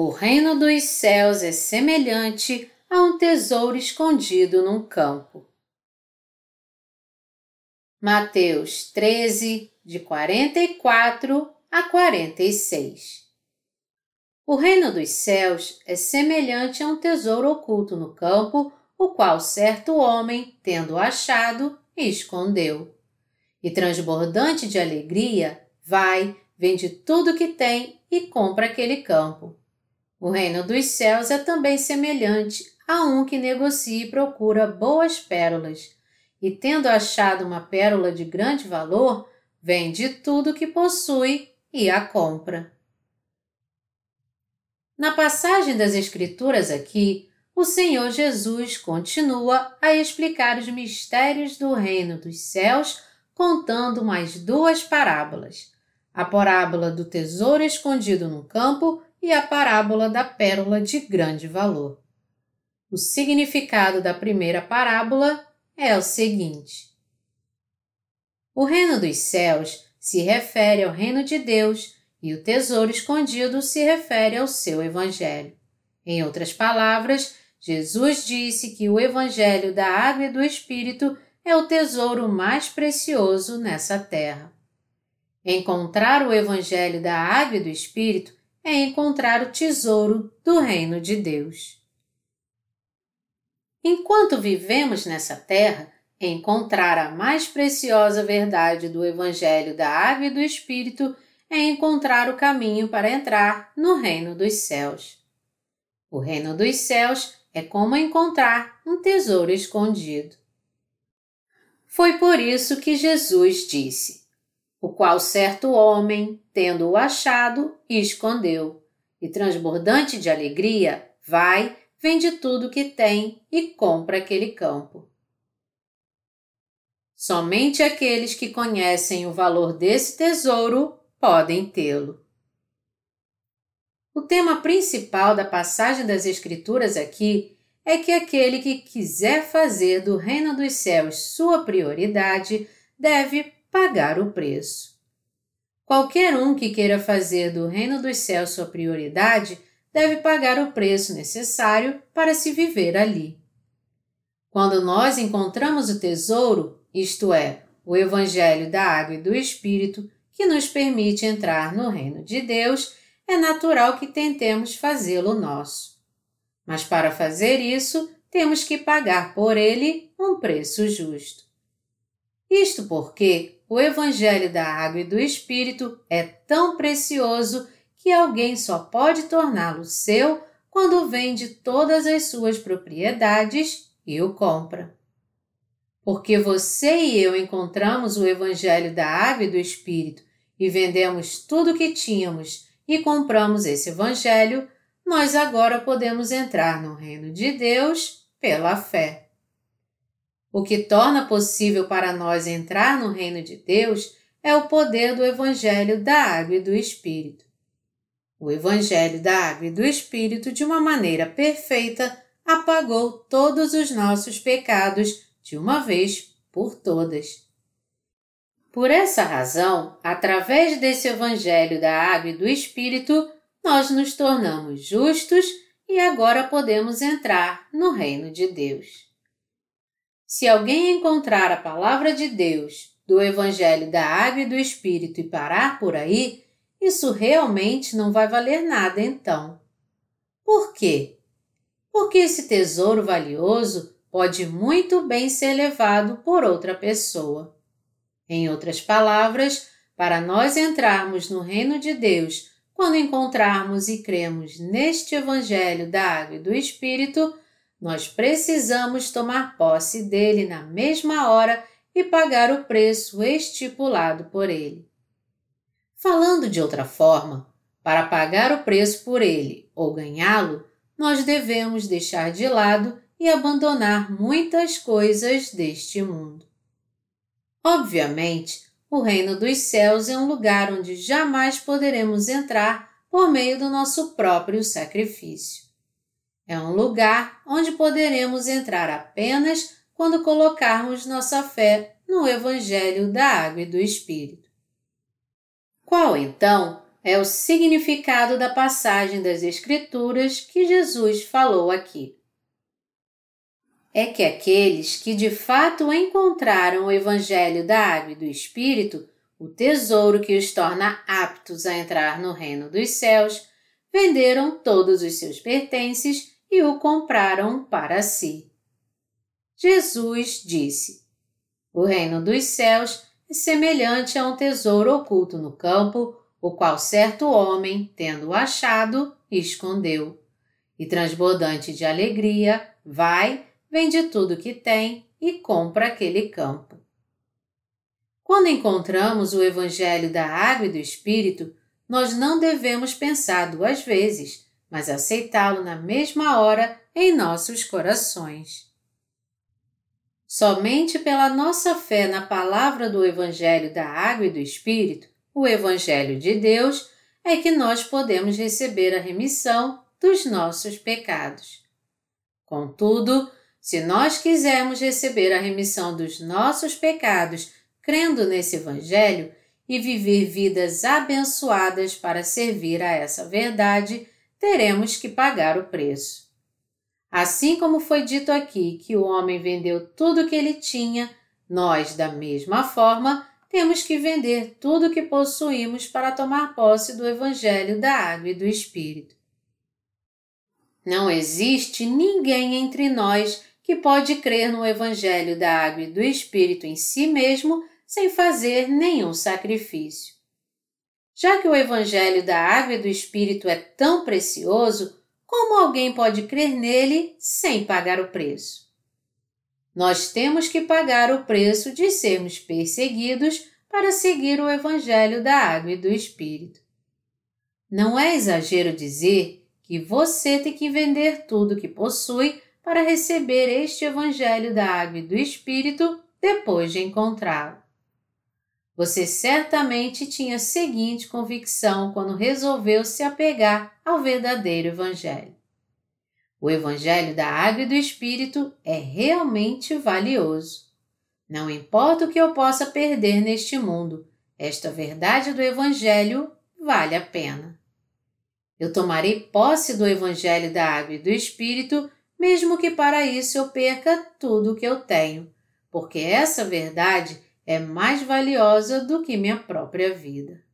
O reino dos céus é semelhante a um tesouro escondido num campo. Mateus 13, de 44 a 46 O reino dos céus é semelhante a um tesouro oculto no campo, o qual certo homem, tendo achado, escondeu. E transbordante de alegria, vai, vende tudo que tem e compra aquele campo. O reino dos céus é também semelhante a um que negocia e procura boas pérolas e, tendo achado uma pérola de grande valor, vende tudo o que possui e a compra. Na passagem das Escrituras aqui, o Senhor Jesus continua a explicar os mistérios do reino dos céus, contando mais duas parábolas: a parábola do tesouro escondido no campo e a parábola da pérola de grande valor. O significado da primeira parábola é o seguinte: O reino dos céus se refere ao reino de Deus e o tesouro escondido se refere ao seu evangelho. Em outras palavras, Jesus disse que o evangelho da água e do espírito é o tesouro mais precioso nessa terra. Encontrar o evangelho da água e do espírito é encontrar o tesouro do reino de Deus. Enquanto vivemos nessa terra, encontrar a mais preciosa verdade do Evangelho da Água e do Espírito é encontrar o caminho para entrar no Reino dos Céus. O Reino dos Céus é como encontrar um tesouro escondido. Foi por isso que Jesus disse: O qual certo homem, tendo-o achado, escondeu, e transbordante de alegria, vai vende tudo o que tem e compra aquele campo. Somente aqueles que conhecem o valor desse tesouro podem tê-lo. O tema principal da passagem das Escrituras aqui é que aquele que quiser fazer do reino dos céus sua prioridade deve pagar o preço. Qualquer um que queira fazer do reino dos céus sua prioridade deve pagar o preço necessário para se viver ali. Quando nós encontramos o tesouro, isto é, o Evangelho da Água e do Espírito, que nos permite entrar no reino de Deus, é natural que tentemos fazê-lo nosso. Mas para fazer isso, temos que pagar por ele um preço justo. Isto porque o Evangelho da Água e do Espírito é tão precioso que alguém só pode torná-lo seu quando vende todas as suas propriedades e o compra. Porque você e eu encontramos o Evangelho da Água e do Espírito e vendemos tudo o que tínhamos e compramos esse Evangelho, nós agora podemos entrar no reino de Deus pela fé. O que torna possível para nós entrar no reino de Deus é o poder do Evangelho da Água e do Espírito. O Evangelho da Água e do Espírito, de uma maneira perfeita, apagou todos os nossos pecados de uma vez por todas. Por essa razão, através desse Evangelho da Água e do Espírito, nós nos tornamos justos e agora podemos entrar no Reino de Deus. Se alguém encontrar a palavra de Deus, do Evangelho da Água e do Espírito e parar por aí, isso realmente não vai valer nada então. Por quê? Porque esse tesouro valioso pode muito bem ser levado por outra pessoa. Em outras palavras, para nós entrarmos no reino de Deus, quando encontrarmos e cremos neste Evangelho da Água e do Espírito, nós precisamos tomar posse dele na mesma hora e pagar o preço estipulado por ele. Falando de outra forma, para pagar o preço por ele ou ganhá-lo, nós devemos deixar de lado e abandonar muitas coisas deste mundo. Obviamente, o reino dos céus é um lugar onde jamais poderemos entrar por meio do nosso próprio sacrifício. É um lugar onde poderemos entrar apenas quando colocarmos nossa fé no Evangelho da Água e do Espírito. Qual então é o significado da passagem das Escrituras que Jesus falou aqui. É que aqueles que de fato encontraram o Evangelho da Água e do Espírito, o tesouro que os torna aptos a entrar no reino dos céus, venderam todos os seus pertences e o compraram para si. Jesus disse: O reino dos céus é semelhante a um tesouro oculto no campo, o qual certo homem, tendo achado, escondeu. E transbordante de alegria, vai, vende tudo que tem e compra aquele campo. Quando encontramos o Evangelho da Água e do Espírito, nós não devemos pensar duas vezes, mas aceitá-lo na mesma hora em nossos corações. Somente pela nossa fé na palavra do Evangelho da Água e do Espírito, o Evangelho de Deus, é que nós podemos receber a remissão dos nossos pecados. Contudo, se nós quisermos receber a remissão dos nossos pecados crendo nesse Evangelho e viver vidas abençoadas para servir a essa verdade, teremos que pagar o preço. Assim como foi dito aqui que o homem vendeu tudo o que ele tinha, nós, da mesma forma, temos que vender tudo o que possuímos para tomar posse do Evangelho da Água e do Espírito. Não existe ninguém entre nós que pode crer no Evangelho da Água e do Espírito em si mesmo sem fazer nenhum sacrifício. Já que o Evangelho da Água e do Espírito é tão precioso, como alguém pode crer nele sem pagar o preço? Nós temos que pagar o preço de sermos perseguidos para seguir o Evangelho da Água e do Espírito. Não é exagero dizer que você tem que vender tudo que possui para receber este Evangelho da Água e do Espírito depois de encontrá-lo. Você certamente tinha a seguinte convicção quando resolveu se apegar ao verdadeiro Evangelho. O Evangelho da Água e do Espírito é realmente valioso. Não importa o que eu possa perder neste mundo, esta verdade do Evangelho vale a pena. Eu tomarei posse do Evangelho da Água e do Espírito, mesmo que para isso eu perca tudo o que eu tenho, porque essa verdade é mais valiosa do que minha própria vida.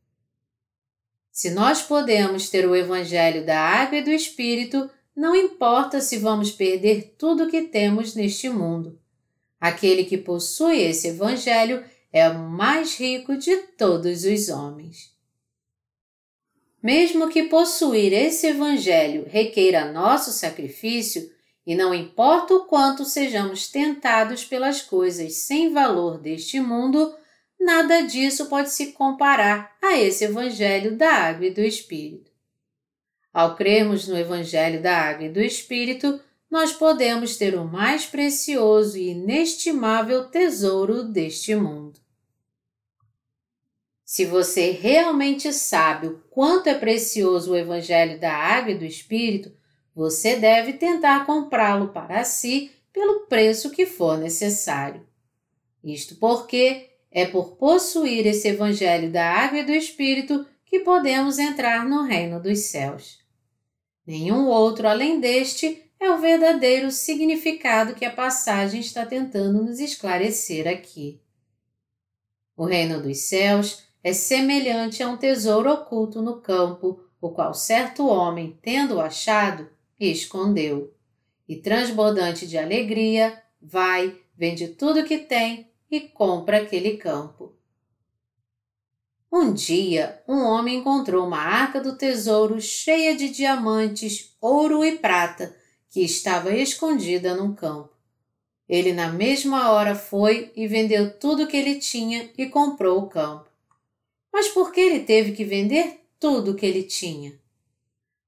Se nós podemos ter o Evangelho da Água e do Espírito, não importa se vamos perder tudo o que temos neste mundo. Aquele que possui esse Evangelho é o mais rico de todos os homens. Mesmo que possuir esse Evangelho requeira nosso sacrifício, e não importa o quanto sejamos tentados pelas coisas sem valor deste mundo, nada disso pode se comparar a esse Evangelho da Água e do Espírito. Ao crermos no Evangelho da Água e do Espírito, nós podemos ter o mais precioso e inestimável tesouro deste mundo. Se você realmente sabe o quanto é precioso o Evangelho da Água e do Espírito, você deve tentar comprá-lo para si pelo preço que for necessário. Isto porque é por possuir esse Evangelho da Água e do Espírito que podemos entrar no reino dos céus. Nenhum outro além deste é o verdadeiro significado que a passagem está tentando nos esclarecer aqui. O reino dos céus é semelhante a um tesouro oculto no campo, o qual certo homem, tendo achado, escondeu. E transbordante de alegria, vai, vende tudo que tem e compra aquele campo. Um dia, um homem encontrou uma arca do tesouro cheia de diamantes, ouro e prata, que estava escondida num campo. Ele, na mesma hora, foi e vendeu tudo que ele tinha e comprou o campo. Mas por que ele teve que vender tudo o que ele tinha?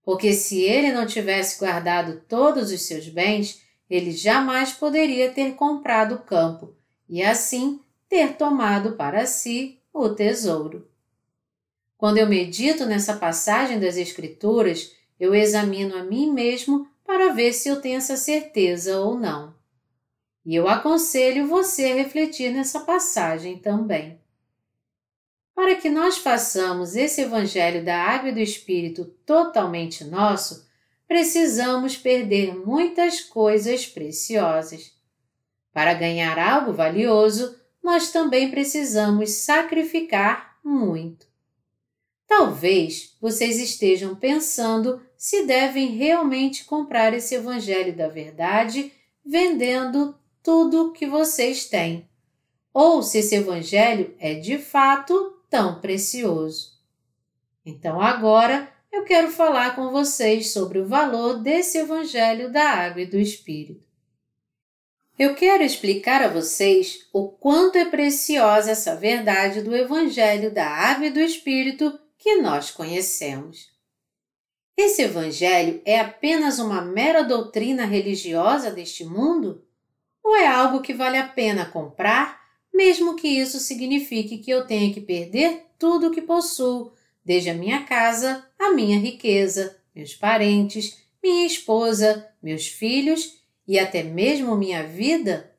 Porque se ele não tivesse guardado todos os seus bens, ele jamais poderia ter comprado o campo e assim ter tomado para si o tesouro. Quando eu medito nessa passagem das Escrituras, eu examino a mim mesmo para ver se eu tenho essa certeza ou não. E eu aconselho você a refletir nessa passagem também. Para que nós façamos esse Evangelho da Água e do Espírito totalmente nosso, precisamos perder muitas coisas preciosas. Para ganhar algo valioso, nós também precisamos sacrificar muito. Talvez vocês estejam pensando se devem realmente comprar esse Evangelho da Verdade vendendo tudo que vocês têm, ou se esse Evangelho é de fato tão precioso. Então agora eu quero falar com vocês sobre o valor desse Evangelho da Água e do Espírito. Eu quero explicar a vocês o quanto é preciosa essa verdade do Evangelho da Água e do Espírito que nós conhecemos. Esse Evangelho é apenas uma mera doutrina religiosa deste mundo? Ou é algo que vale a pena comprar mesmo que isso signifique que eu tenha que perder tudo o que possuo, desde a minha casa, a minha riqueza, meus parentes, minha esposa, meus filhos e até mesmo minha vida?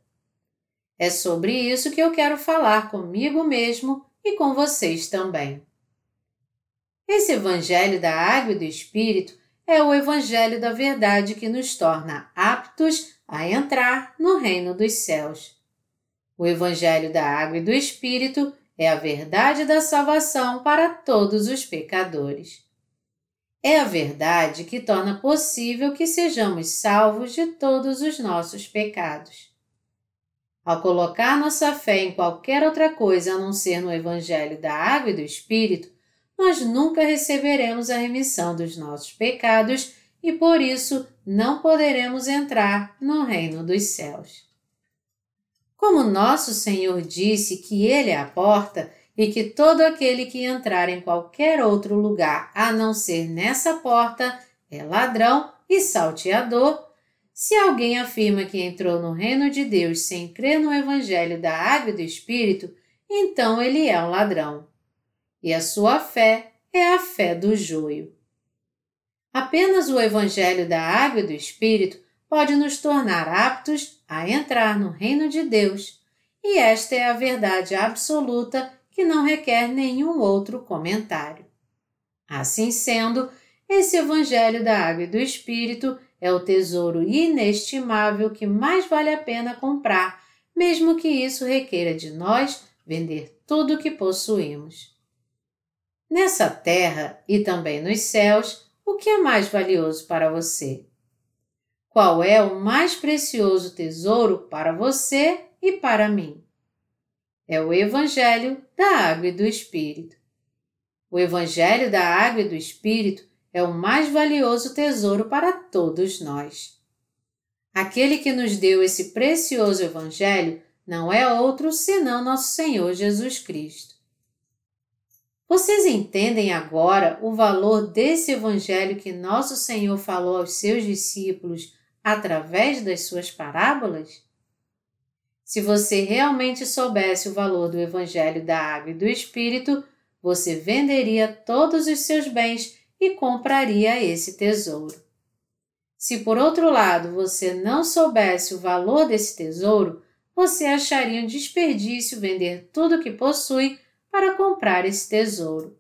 É sobre isso que eu quero falar comigo mesmo e com vocês também. Esse Evangelho da Água e do Espírito é o Evangelho da Verdade que nos torna aptos a entrar no Reino dos Céus. O Evangelho da Água e do Espírito é a verdade da salvação para todos os pecadores. É a verdade que torna possível que sejamos salvos de todos os nossos pecados. Ao colocar nossa fé em qualquer outra coisa a não ser no Evangelho da Água e do Espírito, nós nunca receberemos a remissão dos nossos pecados e por isso não poderemos entrar no reino dos céus. Como nosso Senhor disse que Ele é a porta e que todo aquele que entrar em qualquer outro lugar a não ser nessa porta é ladrão e salteador, se alguém afirma que entrou no reino de Deus sem crer no Evangelho da Água e do Espírito, então ele é um ladrão. E a sua fé é a fé do joio. Apenas o Evangelho da Água e do Espírito pode nos tornar aptos a entrar no reino de Deus, e esta é a verdade absoluta que não requer nenhum outro comentário. Assim sendo, esse Evangelho da Água e do Espírito é o tesouro inestimável que mais vale a pena comprar, mesmo que isso requeira de nós vender tudo o que possuímos. Nessa terra e também nos céus, o que é mais valioso para você? Qual é o mais precioso tesouro para você e para mim. É o Evangelho da Água e do Espírito. O Evangelho da Água e do Espírito é o mais valioso tesouro para todos nós. Aquele que nos deu esse precioso Evangelho não é outro senão nosso Senhor Jesus Cristo. Vocês entendem agora o valor desse Evangelho que nosso Senhor falou aos seus discípulos através das suas parábolas? Se você realmente soubesse o valor do Evangelho da Água e do Espírito, você venderia todos os seus bens e compraria esse tesouro. Se por outro lado você não soubesse o valor desse tesouro, você acharia um desperdício vender tudo o que possui para comprar esse tesouro.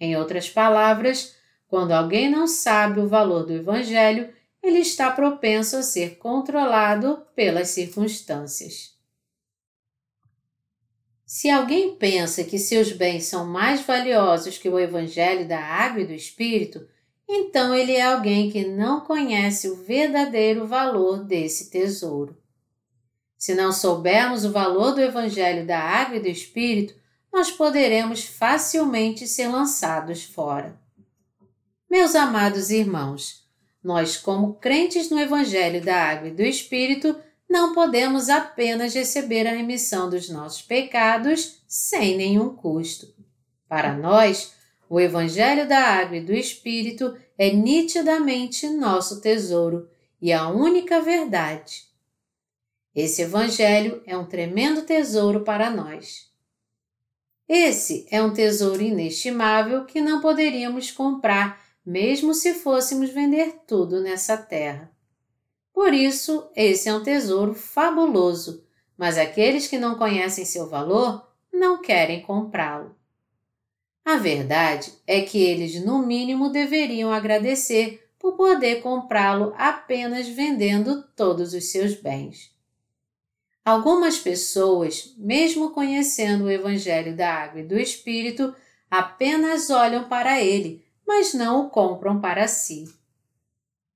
Em outras palavras, quando alguém não sabe o valor do Evangelho, ele está propenso a ser controlado pelas circunstâncias. Se alguém pensa que seus bens são mais valiosos que o Evangelho da Água e do Espírito, então ele é alguém que não conhece o verdadeiro valor desse tesouro. Se não soubermos o valor do Evangelho da Água e do Espírito, nós poderemos facilmente ser lançados fora. Meus amados irmãos, nós, como crentes no Evangelho da Água e do Espírito, não podemos apenas receber a remissão dos nossos pecados sem nenhum custo. Para nós, o Evangelho da Água e do Espírito é nitidamente nosso tesouro e a única verdade. Esse Evangelho é um tremendo tesouro para nós. Esse é um tesouro inestimável que não poderíamos comprar mesmo se fôssemos vender tudo nessa terra. Por isso, esse é um tesouro fabuloso, mas aqueles que não conhecem seu valor não querem comprá-lo. A verdade é que eles, no mínimo, deveriam agradecer por poder comprá-lo apenas vendendo todos os seus bens. Algumas pessoas, mesmo conhecendo o Evangelho da Água e do Espírito, apenas olham para ele, mas não o compram para si.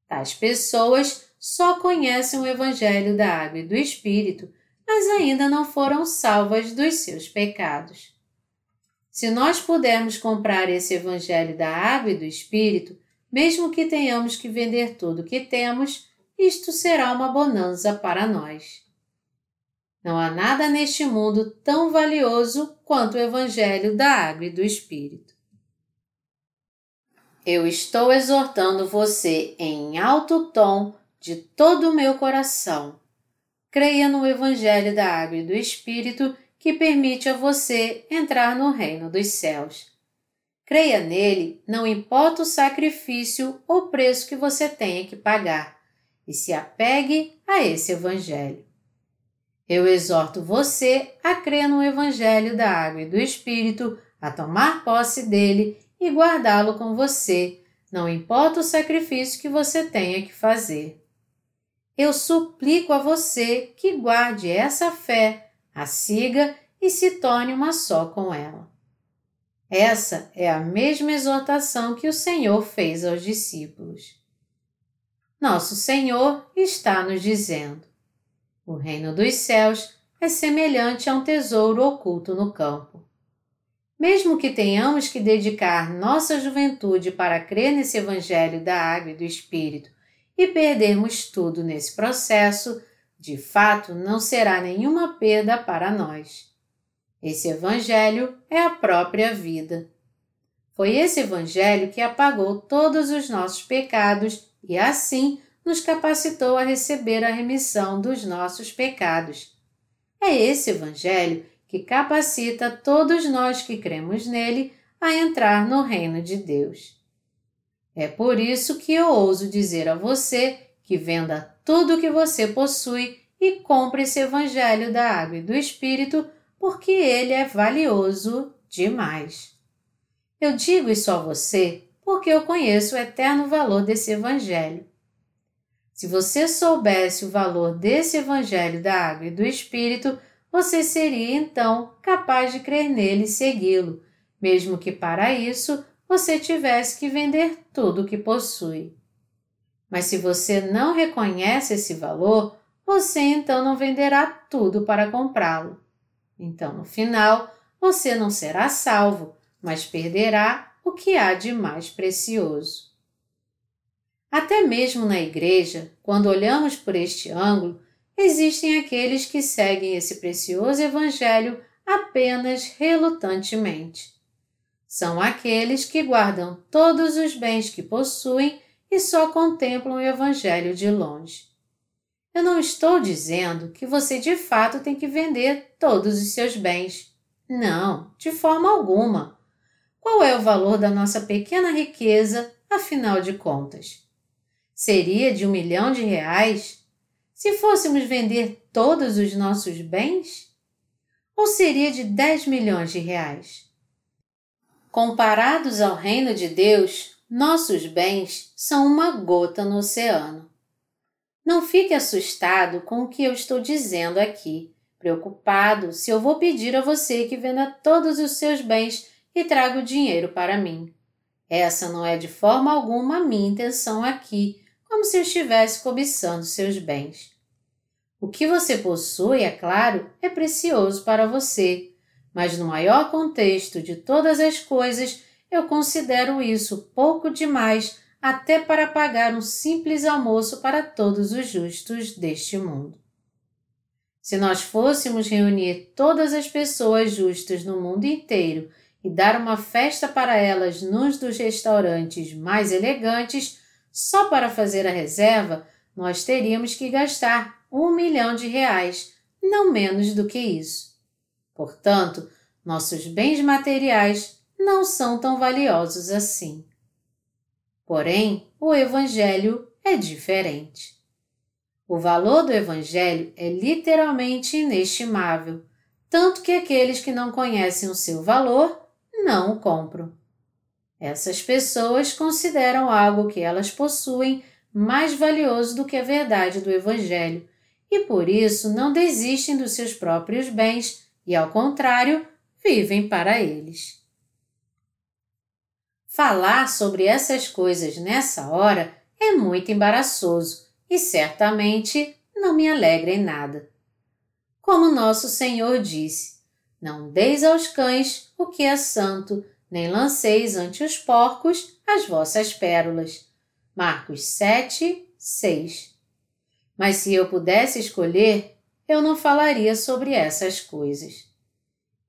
Tais pessoas só conhecem o Evangelho da Água e do Espírito, mas ainda não foram salvas dos seus pecados. Se nós pudermos comprar esse Evangelho da Água e do Espírito, mesmo que tenhamos que vender tudo o que temos, isto será uma bonança para nós. Não há nada neste mundo tão valioso quanto o Evangelho da Água e do Espírito. Eu estou exortando você em alto tom de todo o meu coração. Creia no Evangelho da Água e do Espírito que permite a você entrar no reino dos céus. Creia nele, não importa o sacrifício ou preço que você tenha que pagar, e se apegue a esse Evangelho. Eu exorto você a crer no Evangelho da Água e do Espírito, a tomar posse dele e guardá-lo com você, não importa o sacrifício que você tenha que fazer. Eu suplico a você que guarde essa fé, a siga e se torne uma só com ela. Essa é a mesma exortação que o Senhor fez aos discípulos. Nosso Senhor está nos dizendo: o reino dos céus é semelhante a um tesouro oculto no campo. Mesmo que tenhamos que dedicar nossa juventude para crer nesse Evangelho da Água e do Espírito e perdermos tudo nesse processo, de fato não será nenhuma perda para nós. Esse Evangelho é a própria vida. Foi esse Evangelho que apagou todos os nossos pecados e assim nos capacitou a receber a remissão dos nossos pecados. É esse Evangelho que capacita todos nós que cremos nele a entrar no reino de Deus. É por isso que eu ouso dizer a você que venda tudo o que você possui e compre esse Evangelho da Água e do Espírito, porque ele é valioso demais. Eu digo isso a você porque eu conheço o eterno valor desse Evangelho. Se você soubesse o valor desse Evangelho da Água e do Espírito, você seria então capaz de crer nele e segui-lo, mesmo que para isso você tivesse que vender tudo o que possui. Mas se você não reconhece esse valor, você então não venderá tudo para comprá-lo. Então, no final, você não será salvo, mas perderá o que há de mais precioso. Até mesmo na igreja, quando olhamos por este ângulo, existem aqueles que seguem esse precioso Evangelho apenas relutantemente. São aqueles que guardam todos os bens que possuem e só contemplam o Evangelho de longe. Eu não estou dizendo que você de fato tem que vender todos os seus bens. Não, de forma alguma. Qual é o valor da nossa pequena riqueza, afinal de contas? seria de um milhão de reais se fôssemos vender todos os nossos bens? Ou seria de 10 milhões de reais? Comparados ao reino de Deus, nossos bens são uma gota no oceano. Não fique assustado com o que eu estou dizendo aqui, preocupado se eu vou pedir a você que venda todos os seus bens e traga o dinheiro para mim. Essa não é de forma alguma a minha intenção aqui, como se estivesse cobiçando seus bens. O que você possui, é claro, é precioso para você, mas no maior contexto de todas as coisas, eu considero isso pouco demais até para pagar um simples almoço para todos os justos deste mundo. Se nós fôssemos reunir todas as pessoas justas no mundo inteiro e dar uma festa para elas num dos restaurantes mais elegantes, só para fazer a reserva, nós teríamos que gastar um milhão de reais, não menos do que isso. Portanto, nossos bens materiais não são tão valiosos assim. Porém, o Evangelho é diferente. O valor do Evangelho é literalmente inestimável, tanto que aqueles que não conhecem o seu valor não o compram. Essas pessoas consideram algo que elas possuem mais valioso do que a verdade do Evangelho e por isso não desistem dos seus próprios bens e, ao contrário, vivem para eles. Falar sobre essas coisas nessa hora é muito embaraçoso e certamente não me alegra em nada. Como nosso Senhor disse: Não deis aos cães o que é santo, nem lanceis ante os porcos as vossas pérolas. Marcos 7, 6. Mas se eu pudesse escolher, eu não falaria sobre essas coisas.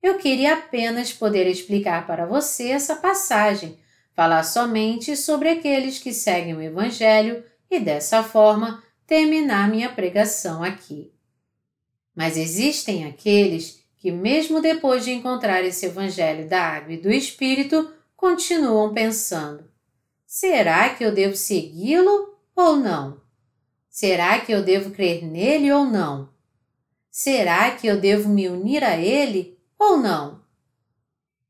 Eu queria apenas poder explicar para você essa passagem, falar somente sobre aqueles que seguem o Evangelho e, dessa forma, terminar minha pregação aqui. Mas existem aqueles que, mesmo depois de encontrar esse Evangelho da água e do Espírito, continuam pensando: será que eu devo segui-lo ou não? Será que eu devo crer nele ou não? Será que eu devo me unir a ele ou não?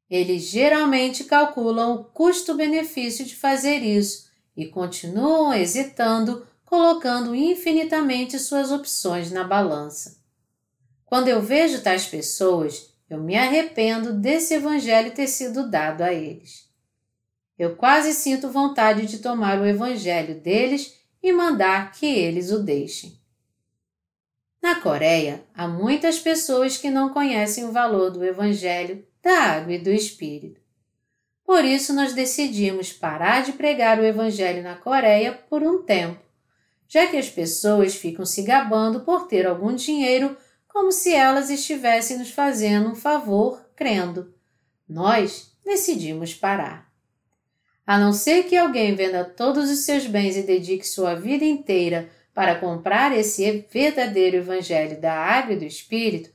Eles geralmente calculam o custo-benefício de fazer isso e continuam hesitando, colocando infinitamente suas opções na balança. Quando eu vejo tais pessoas, eu me arrependo desse evangelho ter sido dado a eles. Eu quase sinto vontade de tomar o evangelho deles e mandar que eles o deixem. Na Coreia, há muitas pessoas que não conhecem o valor do Evangelho, da água e do Espírito. Por isso, nós decidimos parar de pregar o Evangelho na Coreia por um tempo, já que as pessoas ficam se gabando por ter algum dinheiro como se elas estivessem nos fazendo um favor crendo. Nós decidimos parar. A não ser que alguém venda todos os seus bens e dedique sua vida inteira para comprar esse verdadeiro Evangelho da Água e do Espírito,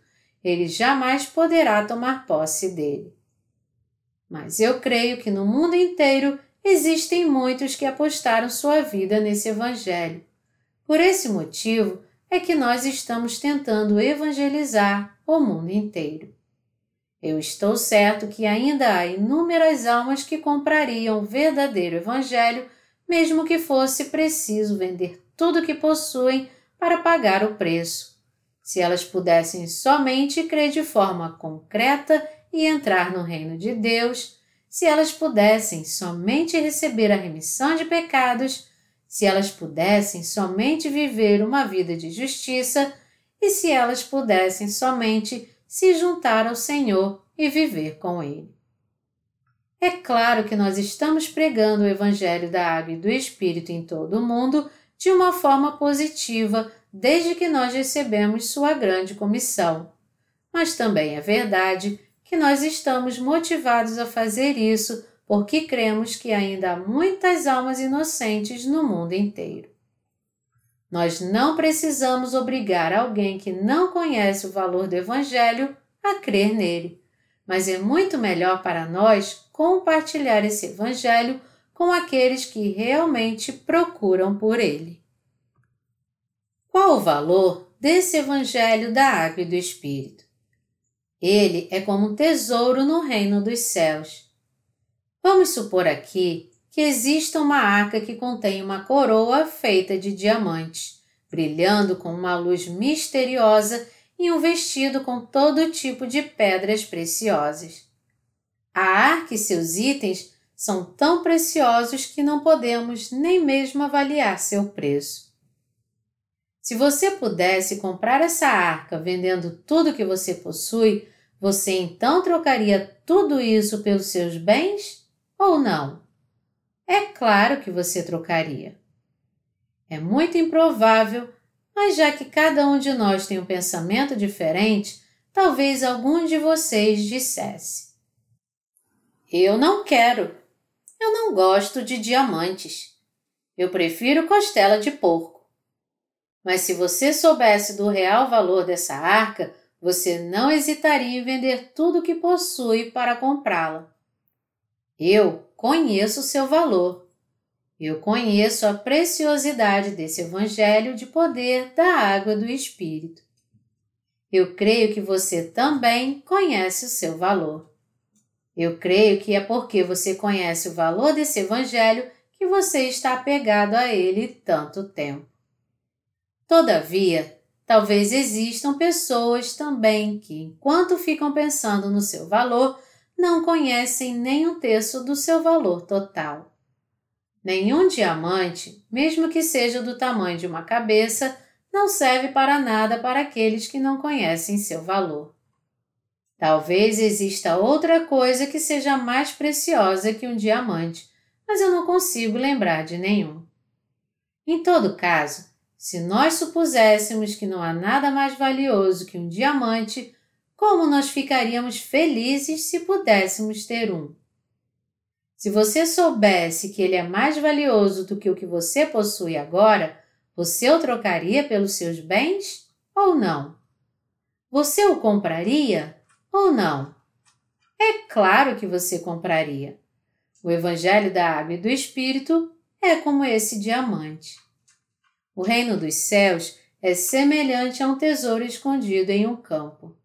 ele jamais poderá tomar posse dele. Mas eu creio que no mundo inteiro existem muitos que apostaram sua vida nesse Evangelho. Por esse motivo é que nós estamos tentando evangelizar o mundo inteiro. Eu estou certo que ainda há inúmeras almas que comprariam o verdadeiro Evangelho, mesmo que fosse preciso vender tudo o que possuem para pagar o preço. Se elas pudessem somente crer de forma concreta e entrar no reino de Deus, se elas pudessem somente receber a remissão de pecados, se elas pudessem somente viver uma vida de justiça e se elas pudessem somente se juntar ao Senhor e viver com Ele. É claro que nós estamos pregando o Evangelho da Água e do Espírito em todo o mundo de uma forma positiva desde que nós recebemos Sua grande comissão. Mas também é verdade que nós estamos motivados a fazer isso porque cremos que ainda há muitas almas inocentes no mundo inteiro. Nós não precisamos obrigar alguém que não conhece o valor do Evangelho a crer nele, mas é muito melhor para nós compartilhar esse Evangelho com aqueles que realmente procuram por ele. Qual o valor desse Evangelho da Água e do Espírito? Ele é como um tesouro no reino dos céus. Vamos supor aqui que exista uma arca que contém uma coroa feita de diamantes, brilhando com uma luz misteriosa e um vestido com todo tipo de pedras preciosas. A arca e seus itens são tão preciosos que não podemos nem mesmo avaliar seu preço. Se você pudesse comprar essa arca vendendo tudo que você possui, você então trocaria tudo isso pelos seus bens? Ou não? É claro que você trocaria. É muito improvável, mas já que cada um de nós tem um pensamento diferente, talvez algum de vocês dissesse: Eu não quero. Eu não gosto de diamantes. Eu prefiro costela de porco. Mas se você soubesse do real valor dessa arca, você não hesitaria em vender tudo o que possui para comprá-la. Eu conheço o seu valor. Eu conheço a preciosidade desse Evangelho de poder da água do Espírito. Eu creio que você também conhece o seu valor. Eu creio que é porque você conhece o valor desse Evangelho que você está apegado a ele tanto tempo. Todavia, talvez existam pessoas também que, enquanto ficam pensando no seu valor, não conhecem nem um terço do seu valor total. Nenhum diamante, mesmo que seja do tamanho de uma cabeça, não serve para nada para aqueles que não conhecem seu valor. Talvez exista outra coisa que seja mais preciosa que um diamante, mas eu não consigo lembrar de nenhum. Em todo caso, se nós supuséssemos que não há nada mais valioso que um diamante, como nós ficaríamos felizes se pudéssemos ter um? Se você soubesse que ele é mais valioso do que o que você possui agora, você o trocaria pelos seus bens ou não? Você o compraria ou não? É claro que você compraria. O Evangelho da Água e do Espírito é como esse diamante. O reino dos céus é semelhante a um tesouro escondido em um campo.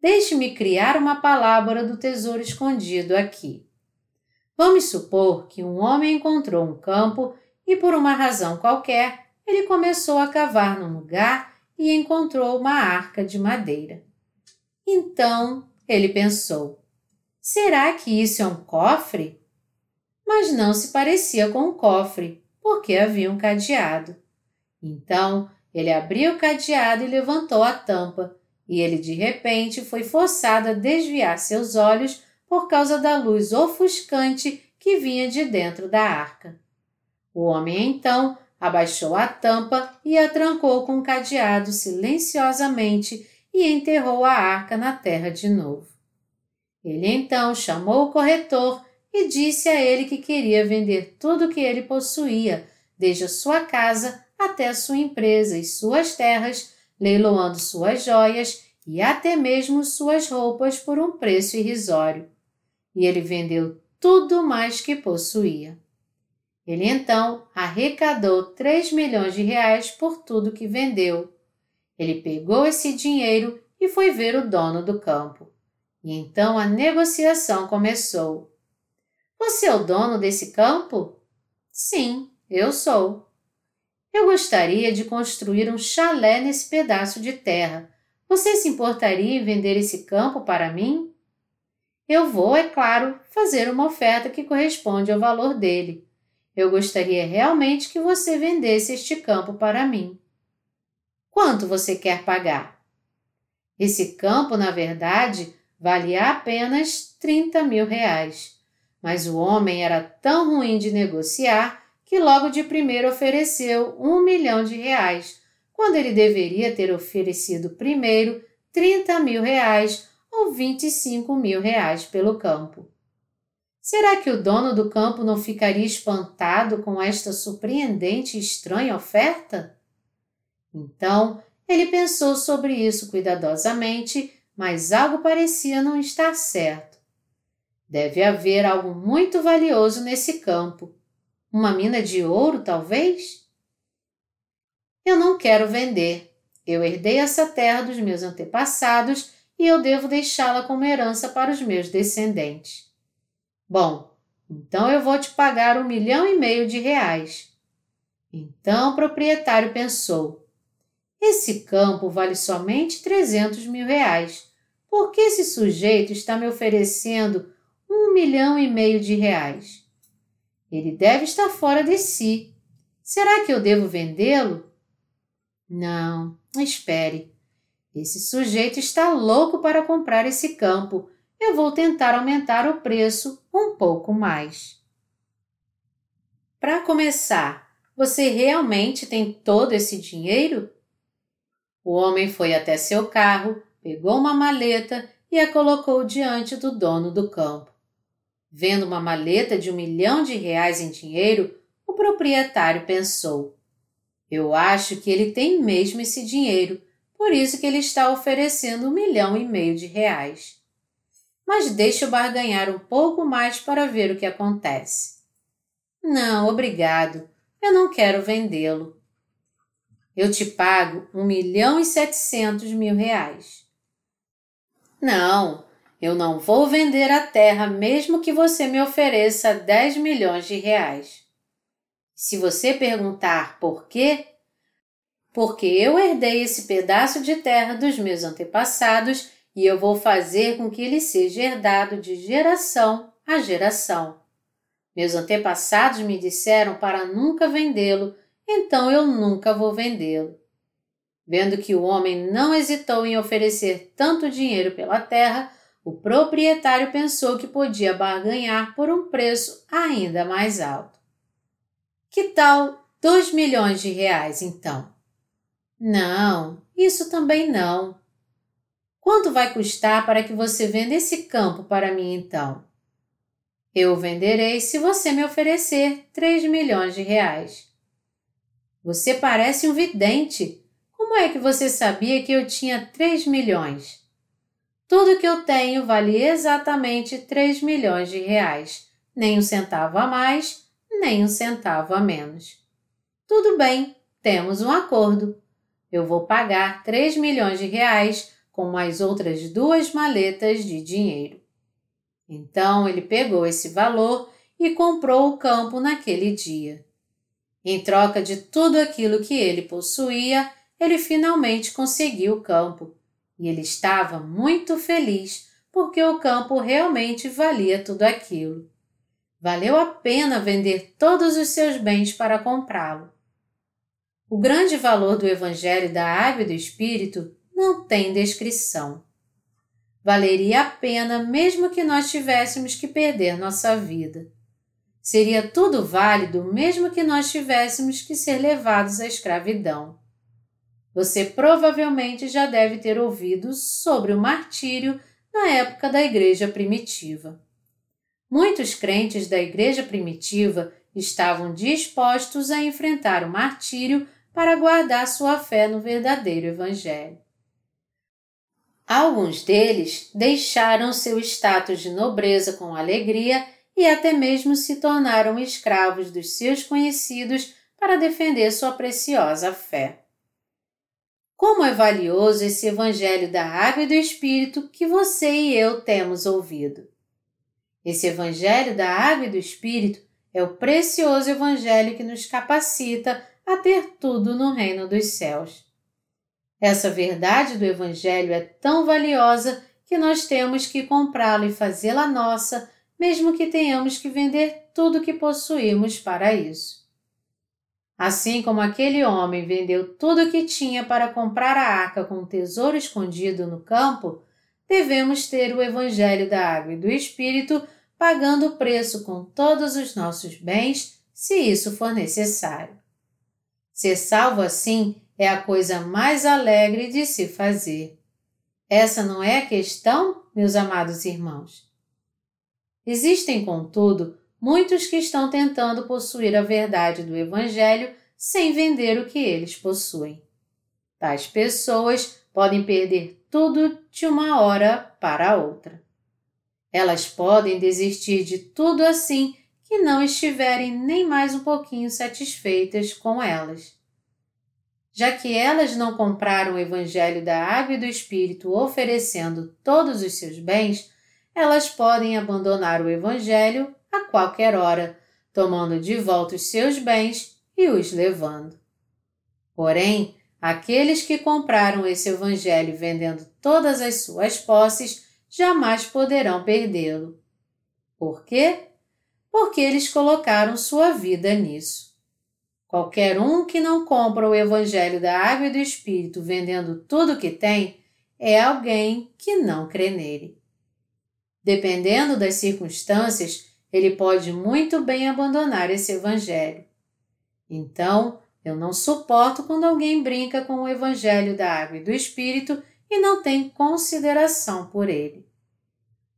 Deixe-me criar uma palavra do tesouro escondido aqui. Vamos supor que um homem encontrou um campo e, por uma razão qualquer, ele começou a cavar num lugar e encontrou uma arca de madeira. Então ele pensou: será que isso é um cofre? Mas não se parecia com um cofre, porque havia um cadeado. Então ele abriu o cadeado e levantou a tampa, e ele de repente foi forçado a desviar seus olhos por causa da luz ofuscante que vinha de dentro da arca. O homem então abaixou a tampa e a trancou com um cadeado silenciosamente e enterrou a arca na terra de novo. Ele então chamou o corretor e disse a ele que queria vender tudo o que ele possuía, desde a sua casa até a sua empresa e suas terras, leiloando suas joias e até mesmo suas roupas por um preço irrisório. E ele vendeu tudo mais que possuía. Ele então arrecadou 3 milhões de reais por tudo que vendeu. Ele pegou esse dinheiro e foi ver o dono do campo. E então a negociação começou. Você é o dono desse campo? Sim, eu sou. Eu gostaria de construir um chalé nesse pedaço de terra. Você se importaria em vender esse campo para mim? Eu vou, é claro, fazer uma oferta que corresponde ao valor dele. Eu gostaria realmente que você vendesse este campo para mim. Quanto você quer pagar? Esse campo, na verdade, valia apenas 30 mil reais. Mas o homem era tão ruim de negociar que logo de primeiro ofereceu um milhão de reais, quando ele deveria ter oferecido primeiro 30 mil reais ou 25 mil reais pelo campo. Será que o dono do campo não ficaria espantado com esta surpreendente e estranha oferta? Então ele pensou sobre isso cuidadosamente, mas algo parecia não estar certo. Deve haver algo muito valioso nesse campo. Uma mina de ouro, talvez? Eu não quero vender. Eu herdei essa terra dos meus antepassados e eu devo deixá-la como herança para os meus descendentes. Bom, então eu vou te pagar um milhão e meio de reais. Então o proprietário pensou: esse campo vale somente trezentos mil reais. Por que esse sujeito está me oferecendo um milhão e meio de reais. Ele deve estar fora de si. Será que eu devo vendê-lo? Não, espere. Esse sujeito está louco para comprar esse campo. Eu vou tentar aumentar o preço um pouco mais. Para começar, você realmente tem todo esse dinheiro? O homem foi até seu carro, pegou uma maleta e a colocou diante do dono do campo. Vendo uma maleta de um milhão de reais em dinheiro, o proprietário pensou: Eu acho que ele tem mesmo esse dinheiro, por isso que ele está oferecendo um milhão e meio de reais. Mas deixe eu barganhar um pouco mais para ver o que acontece. Não, obrigado. Eu não quero vendê-lo. Eu te pago um milhão e setecentos mil reais. Não, eu não vou vender a terra mesmo que você me ofereça 10 milhões de reais. Se você perguntar por quê, porque eu herdei esse pedaço de terra dos meus antepassados e eu vou fazer com que ele seja herdado de geração a geração. Meus antepassados me disseram para nunca vendê-lo, então eu nunca vou vendê-lo. Vendo que o homem não hesitou em oferecer tanto dinheiro pela terra, o proprietário pensou que podia barganhar por um preço ainda mais alto. Que tal dois milhões de reais, então? Não, isso também não. Quanto vai custar para que você venda esse campo para mim, então? Eu venderei se você me oferecer três milhões de reais. Você parece um vidente. Como é que você sabia que eu tinha três milhões? Tudo que eu tenho vale exatamente três milhões de reais, nem um centavo a mais, nem um centavo a menos. Tudo bem, temos um acordo. Eu vou pagar 3 milhões de reais com mais outras duas maletas de dinheiro. Então ele pegou esse valor e comprou o campo naquele dia. Em troca de tudo aquilo que ele possuía, ele finalmente conseguiu o campo e ele estava muito feliz porque o campo realmente valia tudo aquilo. Valeu a pena vender todos os seus bens para comprá-lo. O grande valor do Evangelho da Água e do Espírito não tem descrição. Valeria a pena mesmo que nós tivéssemos que perder nossa vida. Seria tudo válido mesmo que nós tivéssemos que ser levados à escravidão. Você provavelmente já deve ter ouvido sobre o martírio na época da Igreja Primitiva. Muitos crentes da igreja primitiva estavam dispostos a enfrentar o martírio para guardar sua fé no verdadeiro Evangelho. Alguns deles deixaram seu status de nobreza com alegria e até mesmo se tornaram escravos dos seus conhecidos para defender sua preciosa fé. Como é valioso esse Evangelho da Água e do Espírito que você e eu temos ouvido! Esse Evangelho da Água e do Espírito é o precioso Evangelho que nos capacita a ter tudo no reino dos céus. Essa verdade do Evangelho é tão valiosa que nós temos que comprá-la e fazê-la nossa, mesmo que tenhamos que vender tudo que possuímos para isso. Assim como aquele homem vendeu tudo o que tinha para comprar a arca com o tesouro escondido no campo, devemos ter o Evangelho da Água e do Espírito, pagando o preço com todos os nossos bens, se isso for necessário. Ser salvo assim é a coisa mais alegre de se fazer. Essa não é a questão, meus amados irmãos. Existem, contudo, muitos que estão tentando possuir a verdade do Evangelho sem vender o que eles possuem. Tais pessoas podem perder tudo de uma hora para outra. Elas podem desistir de tudo assim que não estiverem nem mais um pouquinho satisfeitas com elas. Já que elas não compraram o Evangelho da Água e do Espírito oferecendo todos os seus bens, elas podem abandonar o Evangelho a qualquer hora, tomando de volta os seus bens e os levando. Porém, Aqueles que compraram esse Evangelho vendendo todas as suas posses jamais poderão perdê-lo. Por quê? Porque eles colocaram sua vida nisso. Qualquer um que não compra o Evangelho da Água e do Espírito vendendo tudo o que tem é alguém que não crê nele. Dependendo das circunstâncias, ele pode muito bem abandonar esse Evangelho. Então, eu não suporto quando alguém brinca com o Evangelho da Água e do Espírito e não tem consideração por ele.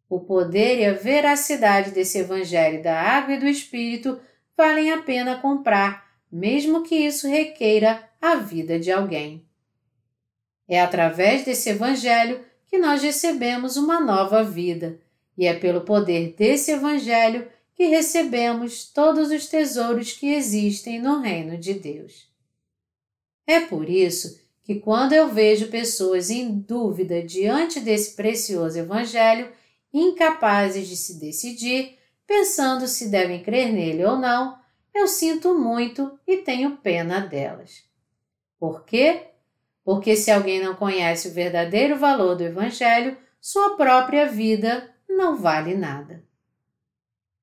O poder e a veracidade desse Evangelho da Água e do Espírito valem a pena comprar, mesmo que isso requeira a vida de alguém. É através desse Evangelho que nós recebemos uma nova vida, e é pelo poder desse Evangelho que recebemos todos os tesouros que existem no reino de Deus. É por isso que, quando eu vejo pessoas em dúvida diante desse precioso Evangelho, incapazes de se decidir, pensando se devem crer nele ou não, eu sinto muito e tenho pena delas. Por quê? Porque se alguém não conhece o verdadeiro valor do Evangelho, sua própria vida não vale nada.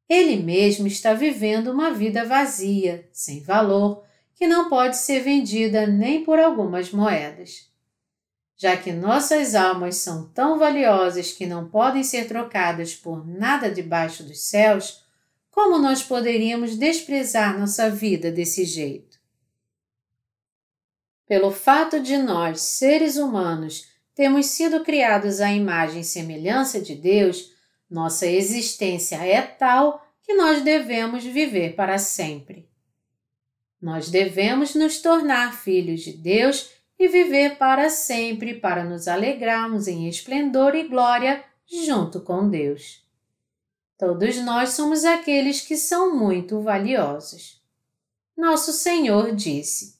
Ele mesmo está vivendo uma vida vazia, sem valor, que não pode ser vendida nem por algumas moedas. Já que nossas almas são tão valiosas que não podem ser trocadas por nada debaixo dos céus, como nós poderíamos desprezar nossa vida desse jeito? Pelo fato de nós, seres humanos, termos sido criados à imagem e semelhança de Deus, nossa existência é tal que nós devemos viver para sempre. Nós devemos nos tornar filhos de Deus e viver para sempre para nos alegrarmos em esplendor e glória junto com Deus. Todos nós somos aqueles que são muito valiosos. Nosso Senhor disse: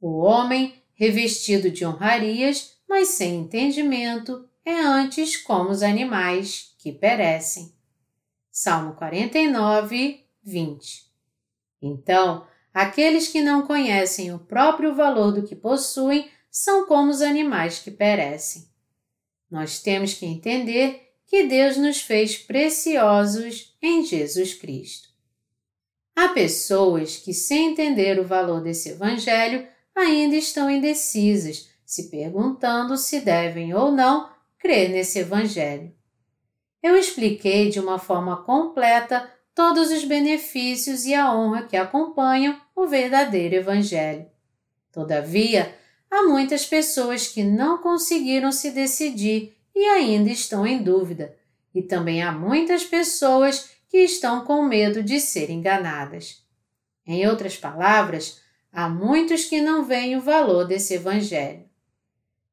O homem, revestido de honrarias, mas sem entendimento, é antes como os animais que perecem. Salmo 49, 20. Então, aqueles que não conhecem o próprio valor do que possuem são como os animais que perecem. Nós temos que entender que Deus nos fez preciosos em Jesus Cristo. Há pessoas que, sem entender o valor desse Evangelho, ainda estão indecisas, se perguntando se devem ou não crer nesse Evangelho eu expliquei de uma forma completa todos os benefícios e a honra que acompanham o verdadeiro Evangelho. Todavia, há muitas pessoas que não conseguiram se decidir e ainda estão em dúvida, e também há muitas pessoas que estão com medo de ser enganadas. Em outras palavras, há muitos que não veem o valor desse Evangelho.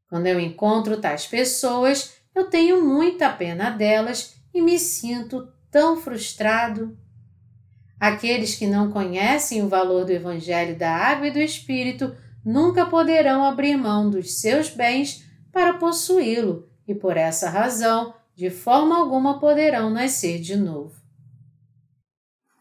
Quando eu encontro tais pessoas, eu tenho muita pena delas e me sinto tão frustrado. Aqueles que não conhecem o valor do Evangelho da Água e do Espírito nunca poderão abrir mão dos seus bens para possuí-lo e, por essa razão, de forma alguma poderão nascer de novo.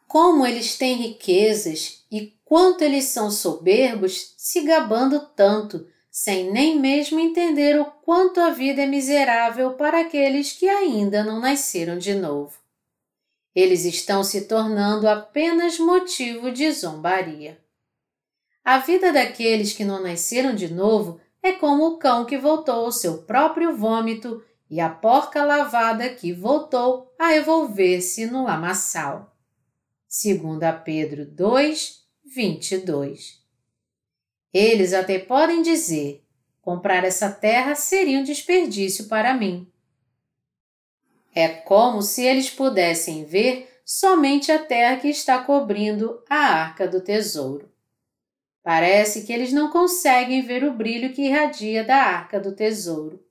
Como eles têm riquezas e quanto eles são soberbos, se gabando tanto sem nem mesmo entender o quanto a vida é miserável para aqueles que ainda não nasceram de novo. Eles estão se tornando apenas motivo de zombaria. A vida daqueles que não nasceram de novo é como o cão que voltou ao seu próprio vômito e a porca lavada que voltou a evolver-se no lamaçal. 2 Pedro 2, 22 eles até podem dizer: comprar essa terra seria um desperdício para mim. É como se eles pudessem ver somente a terra que está cobrindo a arca do tesouro. Parece que eles não conseguem ver o brilho que irradia da arca do tesouro.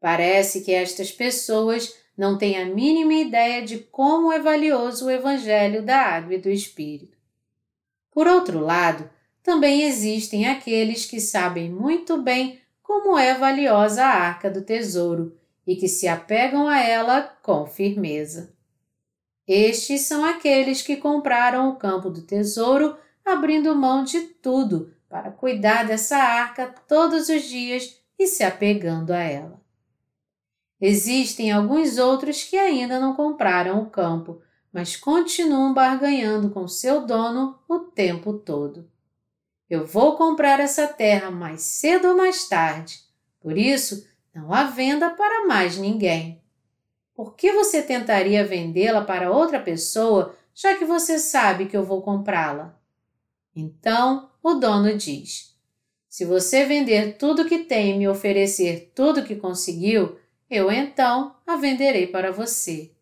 Parece que estas pessoas não têm a mínima ideia de como é valioso o Evangelho da Água e do Espírito. Por outro lado, também existem aqueles que sabem muito bem como é valiosa a arca do tesouro e que se apegam a ela com firmeza. Estes são aqueles que compraram o campo do tesouro abrindo mão de tudo para cuidar dessa arca todos os dias e se apegando a ela. Existem alguns outros que ainda não compraram o campo, mas continuam barganhando com seu dono o tempo todo. Eu vou comprar essa terra mais cedo ou mais tarde. Por isso, não há venda para mais ninguém. Por que você tentaria vendê-la para outra pessoa, já que você sabe que eu vou comprá-la? Então, o dono diz: Se você vender tudo que tem e me oferecer tudo que conseguiu, eu então a venderei para você.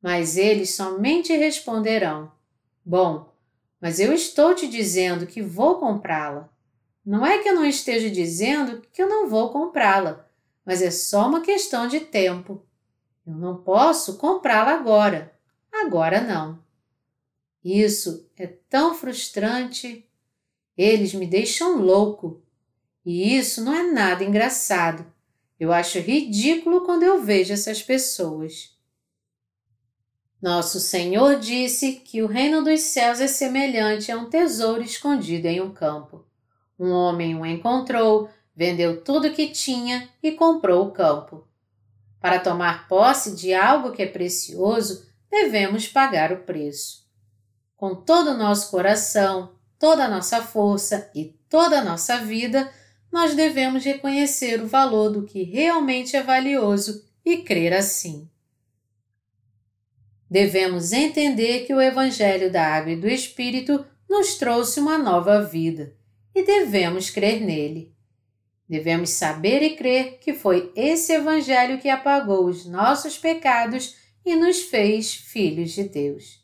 Mas eles somente responderão: Bom, mas eu estou te dizendo que vou comprá-la. Não é que eu não esteja dizendo que eu não vou comprá-la, mas é só uma questão de tempo. Eu não posso comprá-la agora. Agora não. Isso é tão frustrante. Eles me deixam louco. E isso não é nada engraçado. Eu acho ridículo quando eu vejo essas pessoas. Nosso Senhor disse que o reino dos céus é semelhante a um tesouro escondido em um campo. Um homem o encontrou, vendeu tudo o que tinha e comprou o campo. Para tomar posse de algo que é precioso, devemos pagar o preço. Com todo o nosso coração, toda a nossa força e toda a nossa vida, nós devemos reconhecer o valor do que realmente é valioso e crer assim. Devemos entender que o Evangelho da Água e do Espírito nos trouxe uma nova vida e devemos crer nele. Devemos saber e crer que foi esse Evangelho que apagou os nossos pecados e nos fez filhos de Deus.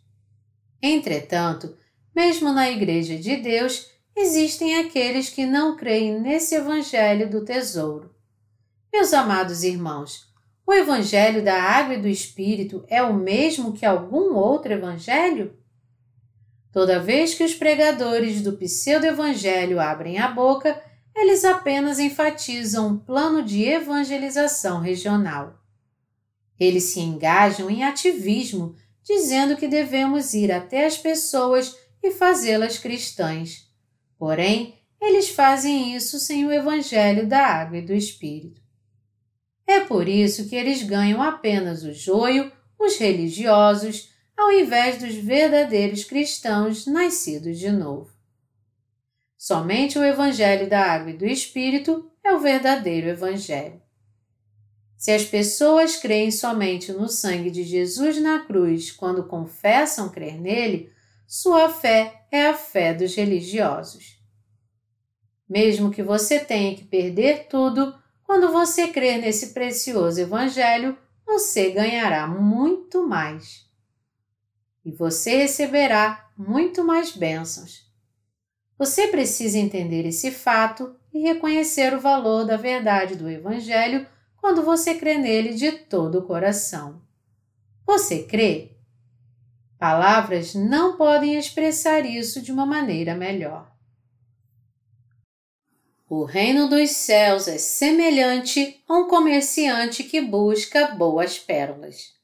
Entretanto, mesmo na Igreja de Deus, existem aqueles que não creem nesse Evangelho do tesouro. Meus amados irmãos, o Evangelho da Água e do Espírito é o mesmo que algum outro Evangelho? Toda vez que os pregadores do pseudo-evangelho abrem a boca, eles apenas enfatizam um plano de evangelização regional. Eles se engajam em ativismo, dizendo que devemos ir até as pessoas e fazê-las cristãs. Porém, eles fazem isso sem o Evangelho da Água e do Espírito. É por isso que eles ganham apenas o joio, os religiosos, ao invés dos verdadeiros cristãos nascidos de novo. Somente o Evangelho da Água e do Espírito é o verdadeiro Evangelho. Se as pessoas creem somente no sangue de Jesus na cruz quando confessam crer nele, sua fé é a fé dos religiosos. Mesmo que você tenha que perder tudo, quando você crer nesse precioso Evangelho, você ganhará muito mais e você receberá muito mais bênçãos. Você precisa entender esse fato e reconhecer o valor da verdade do Evangelho quando você crê nele de todo o coração. Você crê? Palavras não podem expressar isso de uma maneira melhor. O reino dos céus é semelhante a um comerciante que busca boas pérolas.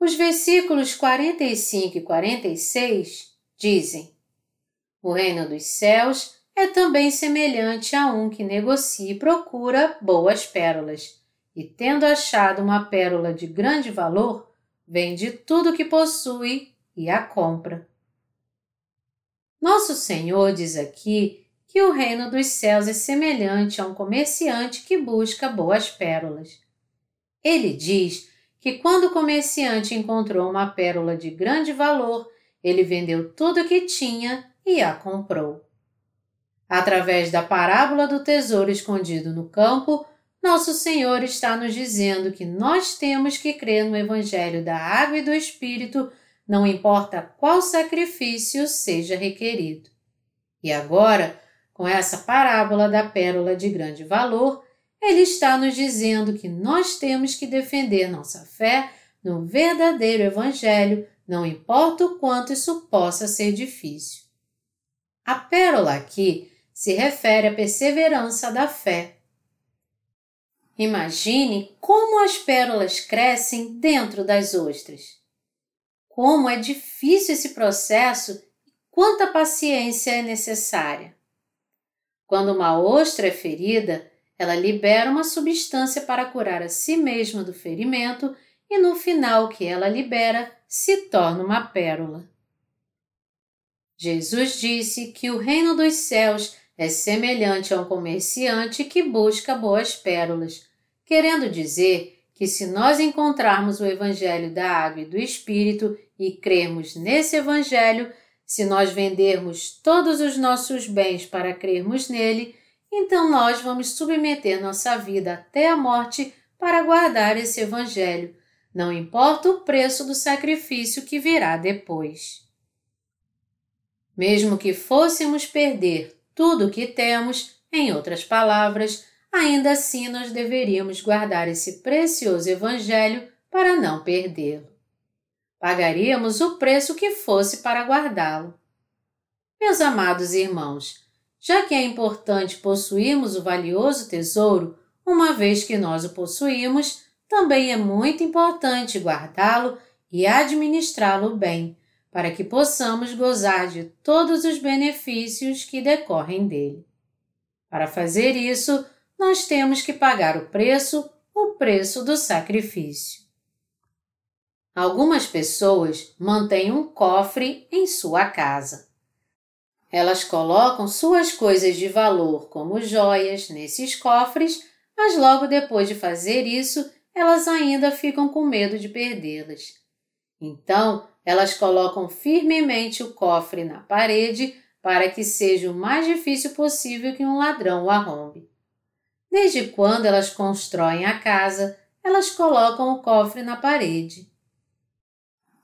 Os versículos 45 e 46 dizem: O reino dos céus é também semelhante a um que negocia e procura boas pérolas, e tendo achado uma pérola de grande valor, vende tudo o que possui e a compra. Nosso Senhor diz aqui que o reino dos céus é semelhante a um comerciante que busca boas pérolas. Ele diz que quando o comerciante encontrou uma pérola de grande valor, ele vendeu tudo o que tinha e a comprou. Através da parábola do tesouro escondido no campo, nosso Senhor está nos dizendo que nós temos que crer no Evangelho da Água e do Espírito, não importa qual sacrifício seja requerido. E agora, com essa parábola da pérola de grande valor, ele está nos dizendo que nós temos que defender nossa fé no verdadeiro Evangelho, não importa o quanto isso possa ser difícil. A pérola aqui se refere à perseverança da fé. Imagine como as pérolas crescem dentro das ostras. Como é difícil esse processo e quanta paciência é necessária. Quando uma ostra é ferida, ela libera uma substância para curar a si mesma do ferimento e no final que ela libera se torna uma pérola. Jesus disse que o reino dos céus é semelhante a um comerciante que busca boas pérolas, querendo dizer que se nós encontrarmos o Evangelho da Água e do Espírito e crermos nesse Evangelho, se nós vendermos todos os nossos bens para crermos nele, então nós vamos submeter nossa vida até a morte para guardar esse Evangelho, não importa o preço do sacrifício que virá depois. Mesmo que fôssemos perder tudo o que temos, em outras palavras, ainda assim nós deveríamos guardar esse precioso Evangelho para não perdê-lo. Pagaríamos o preço que fosse para guardá-lo. Meus amados irmãos, já que é importante possuirmos o valioso tesouro, uma vez que nós o possuímos, também é muito importante guardá-lo e administrá-lo bem, para que possamos gozar de todos os benefícios que decorrem dele. Para fazer isso, nós temos que pagar o preço, o preço do sacrifício. Algumas pessoas mantêm um cofre em sua casa. Elas colocam suas coisas de valor, como joias, nesses cofres, mas logo depois de fazer isso, elas ainda ficam com medo de perdê-las. Então, elas colocam firmemente o cofre na parede para que seja o mais difícil possível que um ladrão o arrombe. Desde quando elas constroem a casa, elas colocam o cofre na parede.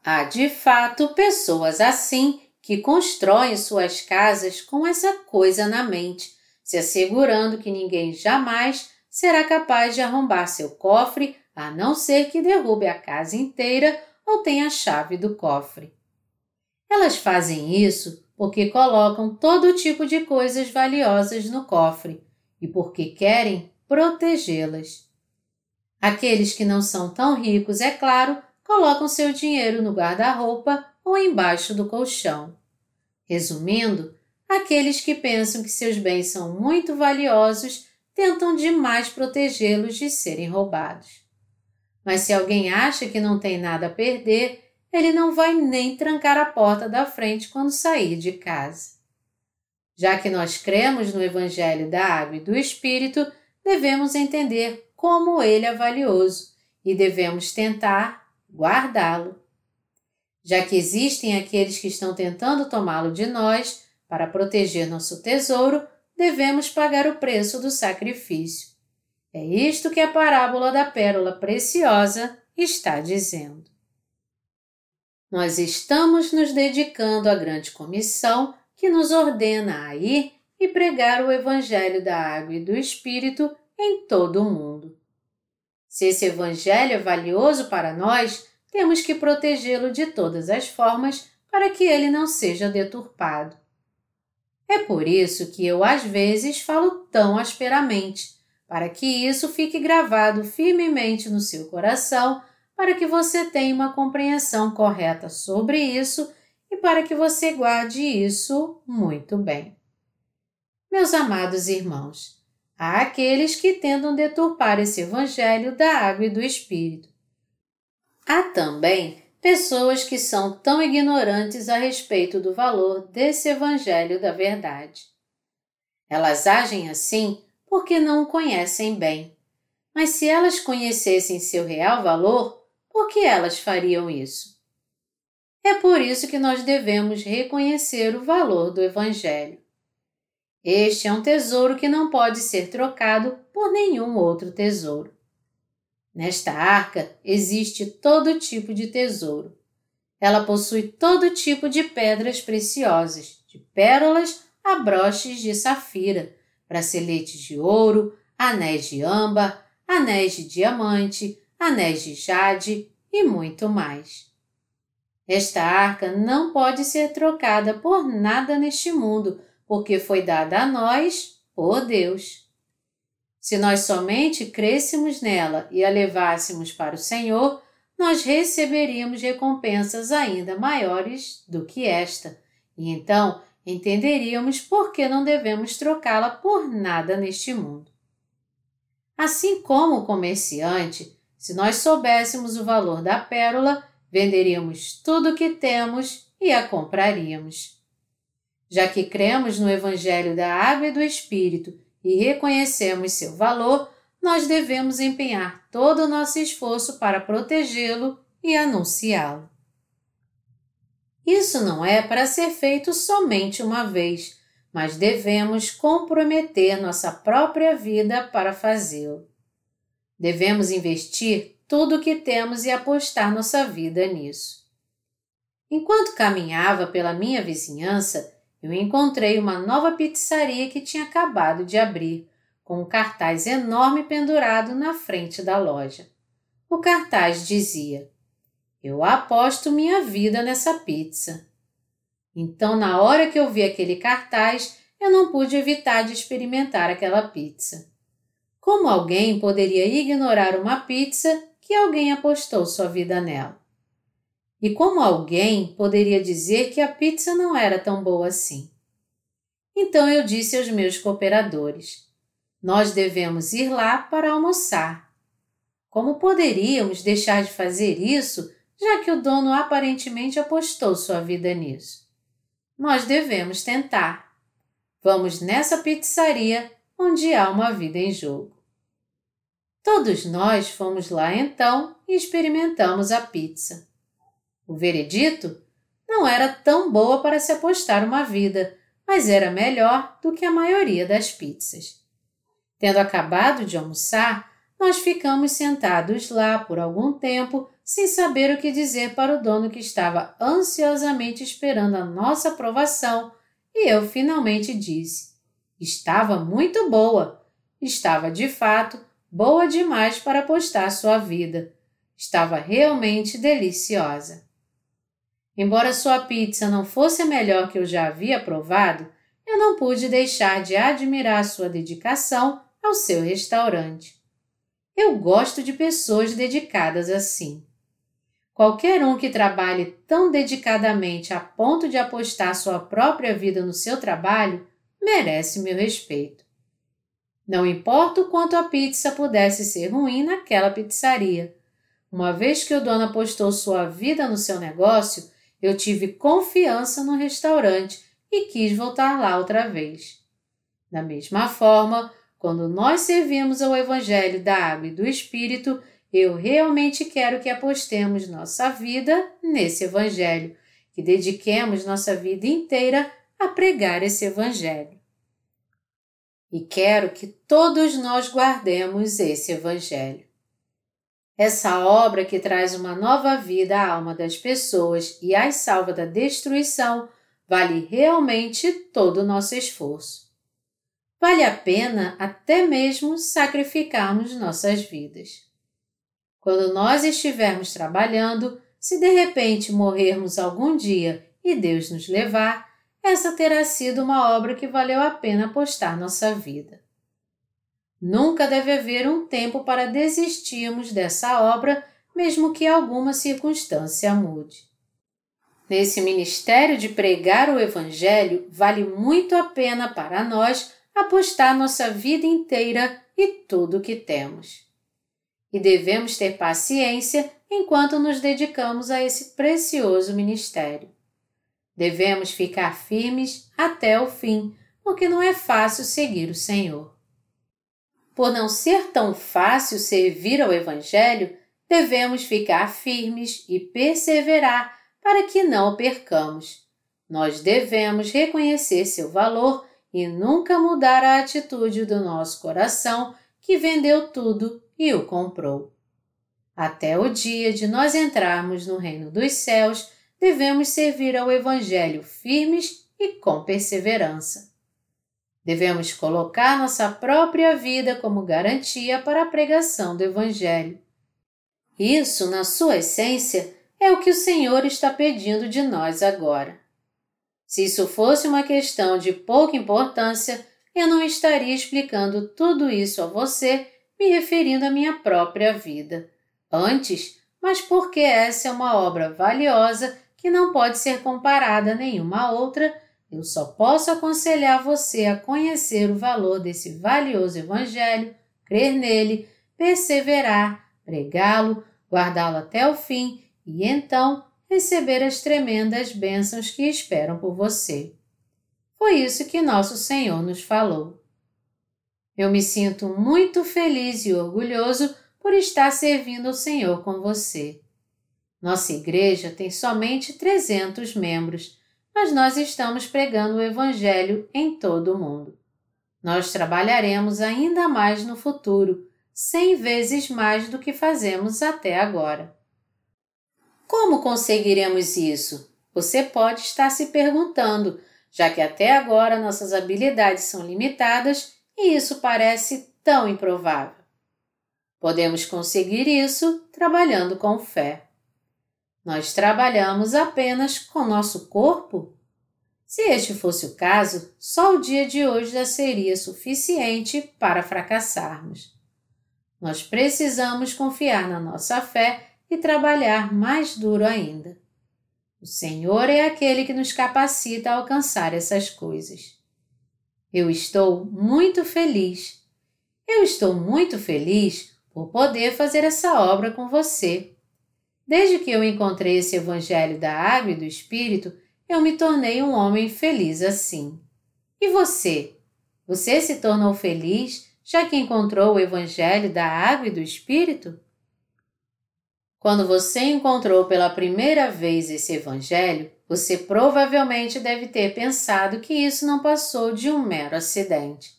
Há de fato pessoas assim que constroem suas casas com essa coisa na mente, se assegurando que ninguém jamais será capaz de arrombar seu cofre a não ser que derrube a casa inteira ou tenha a chave do cofre. Elas fazem isso porque colocam todo tipo de coisas valiosas no cofre e porque querem protegê-las. Aqueles que não são tão ricos, é claro, colocam seu dinheiro no guarda-roupa ou embaixo do colchão. Resumindo, aqueles que pensam que seus bens são muito valiosos tentam demais protegê-los de serem roubados. Mas se alguém acha que não tem nada a perder, ele não vai nem trancar a porta da frente quando sair de casa. Já que nós cremos no Evangelho da Água e do Espírito, devemos entender como ele é valioso e devemos tentar guardá-lo. Já que existem aqueles que estão tentando tomá-lo de nós, para proteger nosso tesouro, devemos pagar o preço do sacrifício. É isto que a parábola da pérola preciosa está dizendo. Nós estamos nos dedicando à grande comissão que nos ordena a ir e pregar o Evangelho da Água e do Espírito em todo o mundo. Se esse Evangelho é valioso para nós, temos que protegê-lo de todas as formas para que ele não seja deturpado. É por isso que eu às vezes falo tão asperamente, para que isso fique gravado firmemente no seu coração, para que você tenha uma compreensão correta sobre isso e para que você guarde isso muito bem. Meus amados irmãos, Há aqueles que tentam deturpar esse evangelho da água e do espírito. Há também pessoas que são tão ignorantes a respeito do valor desse evangelho da verdade. Elas agem assim porque não o conhecem bem. Mas se elas conhecessem seu real valor, por que elas fariam isso? É por isso que nós devemos reconhecer o valor do Evangelho. Este é um tesouro que não pode ser trocado por nenhum outro tesouro. Nesta arca existe todo tipo de tesouro. Ela possui todo tipo de pedras preciosas, de pérolas a broches de safira, braceletes de ouro, anéis de âmbar, anéis de diamante, anéis de jade e muito mais. Esta arca não pode ser trocada por nada neste mundo, porque foi dada a nós por Deus. Se nós somente crêssemos nela e a levássemos para o Senhor, nós receberíamos recompensas ainda maiores do que esta, e então entenderíamos por que não devemos trocá-la por nada neste mundo. Assim como o comerciante, se nós soubéssemos o valor da pérola, venderíamos tudo o que temos e a compraríamos. Já que cremos no Evangelho da Água e do Espírito e reconhecemos seu valor, nós devemos empenhar todo o nosso esforço para protegê-lo e anunciá-lo. Isso não é para ser feito somente uma vez, mas devemos comprometer nossa própria vida para fazê-lo. Devemos investir tudo o que temos e apostar nossa vida nisso. Enquanto caminhava pela minha vizinhança, eu encontrei uma nova pizzaria que tinha acabado de abrir, com um cartaz enorme pendurado na frente da loja. O cartaz dizia: Eu aposto minha vida nessa pizza. Então, na hora que eu vi aquele cartaz, eu não pude evitar de experimentar aquela pizza. Como alguém poderia ignorar uma pizza que alguém apostou sua vida nela? E como alguém poderia dizer que a pizza não era tão boa assim? Então eu disse aos meus cooperadores: Nós devemos ir lá para almoçar. Como poderíamos deixar de fazer isso, já que o dono aparentemente apostou sua vida nisso? Nós devemos tentar. Vamos nessa pizzaria onde há uma vida em jogo. Todos nós fomos lá então e experimentamos a pizza. O veredito não era tão boa para se apostar uma vida, mas era melhor do que a maioria das pizzas. Tendo acabado de almoçar, nós ficamos sentados lá por algum tempo sem saber o que dizer para o dono que estava ansiosamente esperando a nossa aprovação, e eu finalmente disse: Estava muito boa. Estava de fato boa demais para apostar sua vida. Estava realmente deliciosa. Embora sua pizza não fosse a melhor que eu já havia provado, eu não pude deixar de admirar sua dedicação ao seu restaurante. Eu gosto de pessoas dedicadas assim. Qualquer um que trabalhe tão dedicadamente a ponto de apostar sua própria vida no seu trabalho merece meu respeito. Não importa o quanto a pizza pudesse ser ruim naquela pizzaria. Uma vez que o dono apostou sua vida no seu negócio, eu tive confiança no restaurante e quis voltar lá outra vez. Da mesma forma, quando nós servimos ao Evangelho da Água e do Espírito, eu realmente quero que apostemos nossa vida nesse Evangelho, que dediquemos nossa vida inteira a pregar esse Evangelho. E quero que todos nós guardemos esse Evangelho. Essa obra que traz uma nova vida à alma das pessoas e as salva da destruição vale realmente todo o nosso esforço. Vale a pena até mesmo sacrificarmos nossas vidas. Quando nós estivermos trabalhando, se de repente morrermos algum dia e Deus nos levar, essa terá sido uma obra que valeu a pena apostar nossa vida. Nunca deve haver um tempo para desistirmos dessa obra, mesmo que alguma circunstância mude. Nesse ministério de pregar o Evangelho, vale muito a pena para nós apostar nossa vida inteira e tudo o que temos e devemos ter paciência enquanto nos dedicamos a esse precioso ministério. Devemos ficar firmes até o fim, porque não é fácil seguir o Senhor. Por não ser tão fácil servir ao Evangelho, devemos ficar firmes e perseverar para que não o percamos. Nós devemos reconhecer seu valor e nunca mudar a atitude do nosso coração que vendeu tudo e o comprou. Até o dia de nós entrarmos no reino dos céus, devemos servir ao Evangelho firmes e com perseverança. Devemos colocar nossa própria vida como garantia para a pregação do Evangelho. Isso, na sua essência, é o que o Senhor está pedindo de nós agora. Se isso fosse uma questão de pouca importância, eu não estaria explicando tudo isso a você me referindo à minha própria vida. Antes, mas porque essa é uma obra valiosa que não pode ser comparada a nenhuma outra, eu só posso aconselhar você a conhecer o valor desse valioso Evangelho, crer nele, perseverar, pregá-lo, guardá-lo até o fim e então receber as tremendas bênçãos que esperam por você. Foi isso que nosso Senhor nos falou. Eu me sinto muito feliz e orgulhoso por estar servindo ao Senhor com você. Nossa igreja tem somente 300 membros, mas nós estamos pregando o Evangelho em todo o mundo. Nós trabalharemos ainda mais no futuro, cem vezes mais do que fazemos até agora. Como conseguiremos isso? Você pode estar se perguntando, já que até agora nossas habilidades são limitadas e isso parece tão improvável. Podemos conseguir isso trabalhando com fé. Nós trabalhamos apenas com nosso corpo? Se este fosse o caso, só o dia de hoje já seria suficiente para fracassarmos. Nós precisamos confiar na nossa fé e trabalhar mais duro ainda. O Senhor é aquele que nos capacita a alcançar essas coisas. Eu estou muito feliz. Eu estou muito feliz por poder fazer essa obra com você. Desde que eu encontrei esse Evangelho da Água e do Espírito, eu me tornei um homem feliz assim. E você? Você se tornou feliz já que encontrou o Evangelho da Água e do Espírito? Quando você encontrou pela primeira vez esse Evangelho, você provavelmente deve ter pensado que isso não passou de um mero acidente.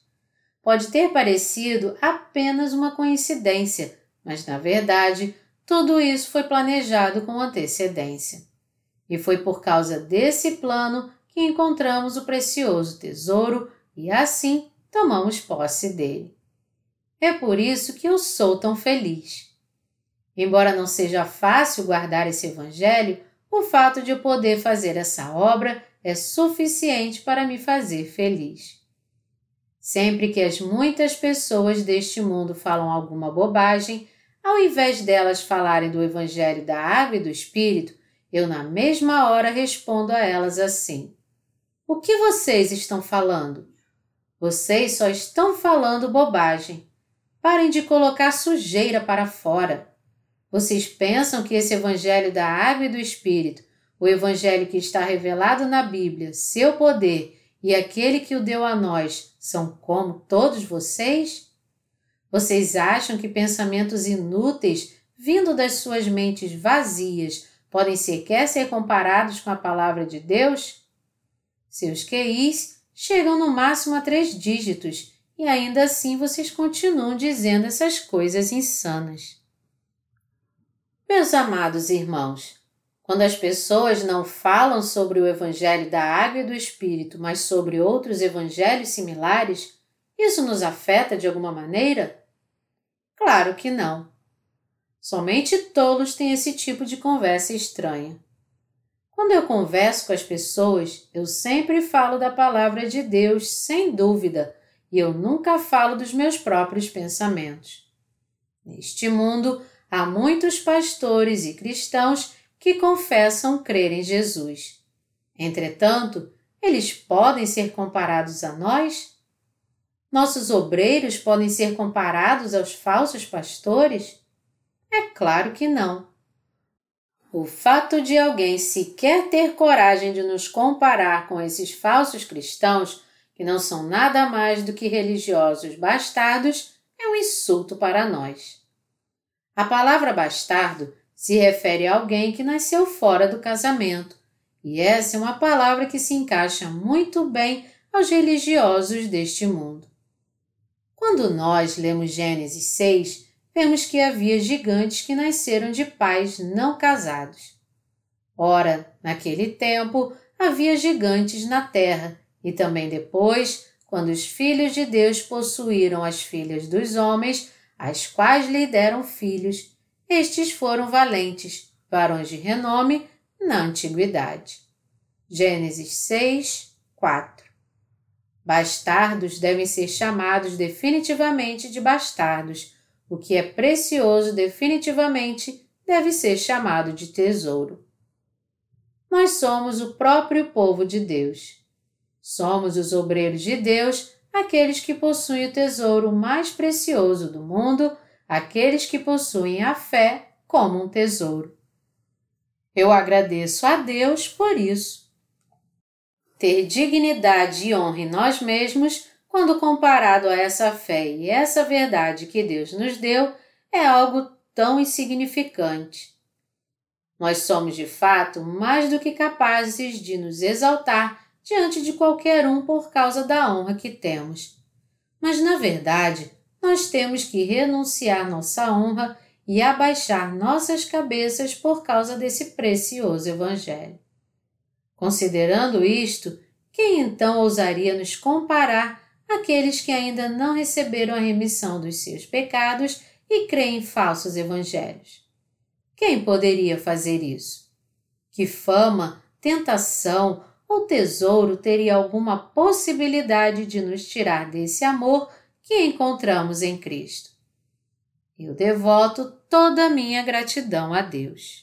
Pode ter parecido apenas uma coincidência, mas na verdade tudo isso foi planejado com antecedência. E foi por causa desse plano que encontramos o precioso tesouro e assim tomamos posse dele. É por isso que eu sou tão feliz. Embora não seja fácil guardar esse Evangelho, o fato de eu poder fazer essa obra é suficiente para me fazer feliz. Sempre que as muitas pessoas deste mundo falam alguma bobagem, ao invés delas falarem do Evangelho da Água e do Espírito, eu na mesma hora respondo a elas assim: O que vocês estão falando? Vocês só estão falando bobagem. Parem de colocar sujeira para fora. Vocês pensam que esse Evangelho da Água e do Espírito, o Evangelho que está revelado na Bíblia, seu poder e aquele que o deu a nós, são como todos vocês? Vocês acham que pensamentos inúteis, vindo das suas mentes vazias, podem sequer ser comparados com a palavra de Deus? Seus QIs chegam no máximo a três dígitos e ainda assim vocês continuam dizendo essas coisas insanas. Meus amados irmãos, quando as pessoas não falam sobre o Evangelho da Água e do Espírito, mas sobre outros evangelhos similares, isso nos afeta de alguma maneira? Claro que não. Somente tolos têm esse tipo de conversa estranha. Quando eu converso com as pessoas, eu sempre falo da palavra de Deus, sem dúvida, e eu nunca falo dos meus próprios pensamentos. Neste mundo, há muitos pastores e cristãos que confessam crer em Jesus. Entretanto, eles podem ser comparados a nós? Nossos obreiros podem ser comparados aos falsos pastores? É claro que não. O fato de alguém sequer ter coragem de nos comparar com esses falsos cristãos, que não são nada mais do que religiosos bastardos, é um insulto para nós. A palavra bastardo se refere a alguém que nasceu fora do casamento, e essa é uma palavra que se encaixa muito bem aos religiosos deste mundo. Quando nós lemos Gênesis 6, vemos que havia gigantes que nasceram de pais não casados. Ora, naquele tempo havia gigantes na terra, e também depois, quando os filhos de Deus possuíram as filhas dos homens, as quais lhe deram filhos, estes foram valentes, varões de renome, na antiguidade. Gênesis 6, 4 Bastardos devem ser chamados definitivamente de bastardos. O que é precioso definitivamente deve ser chamado de tesouro. Nós somos o próprio povo de Deus. Somos os obreiros de Deus, aqueles que possuem o tesouro mais precioso do mundo, aqueles que possuem a fé como um tesouro. Eu agradeço a Deus por isso ter dignidade e honra em nós mesmos, quando comparado a essa fé e essa verdade que Deus nos deu, é algo tão insignificante. Nós somos de fato mais do que capazes de nos exaltar diante de qualquer um por causa da honra que temos. Mas, na verdade, nós temos que renunciar nossa honra e abaixar nossas cabeças por causa desse precioso Evangelho. Considerando isto, quem então ousaria nos comparar àqueles que ainda não receberam a remissão dos seus pecados e creem em falsos evangelhos? Quem poderia fazer isso? Que fama, tentação ou tesouro teria alguma possibilidade de nos tirar desse amor que encontramos em Cristo? Eu devoto toda a minha gratidão a Deus.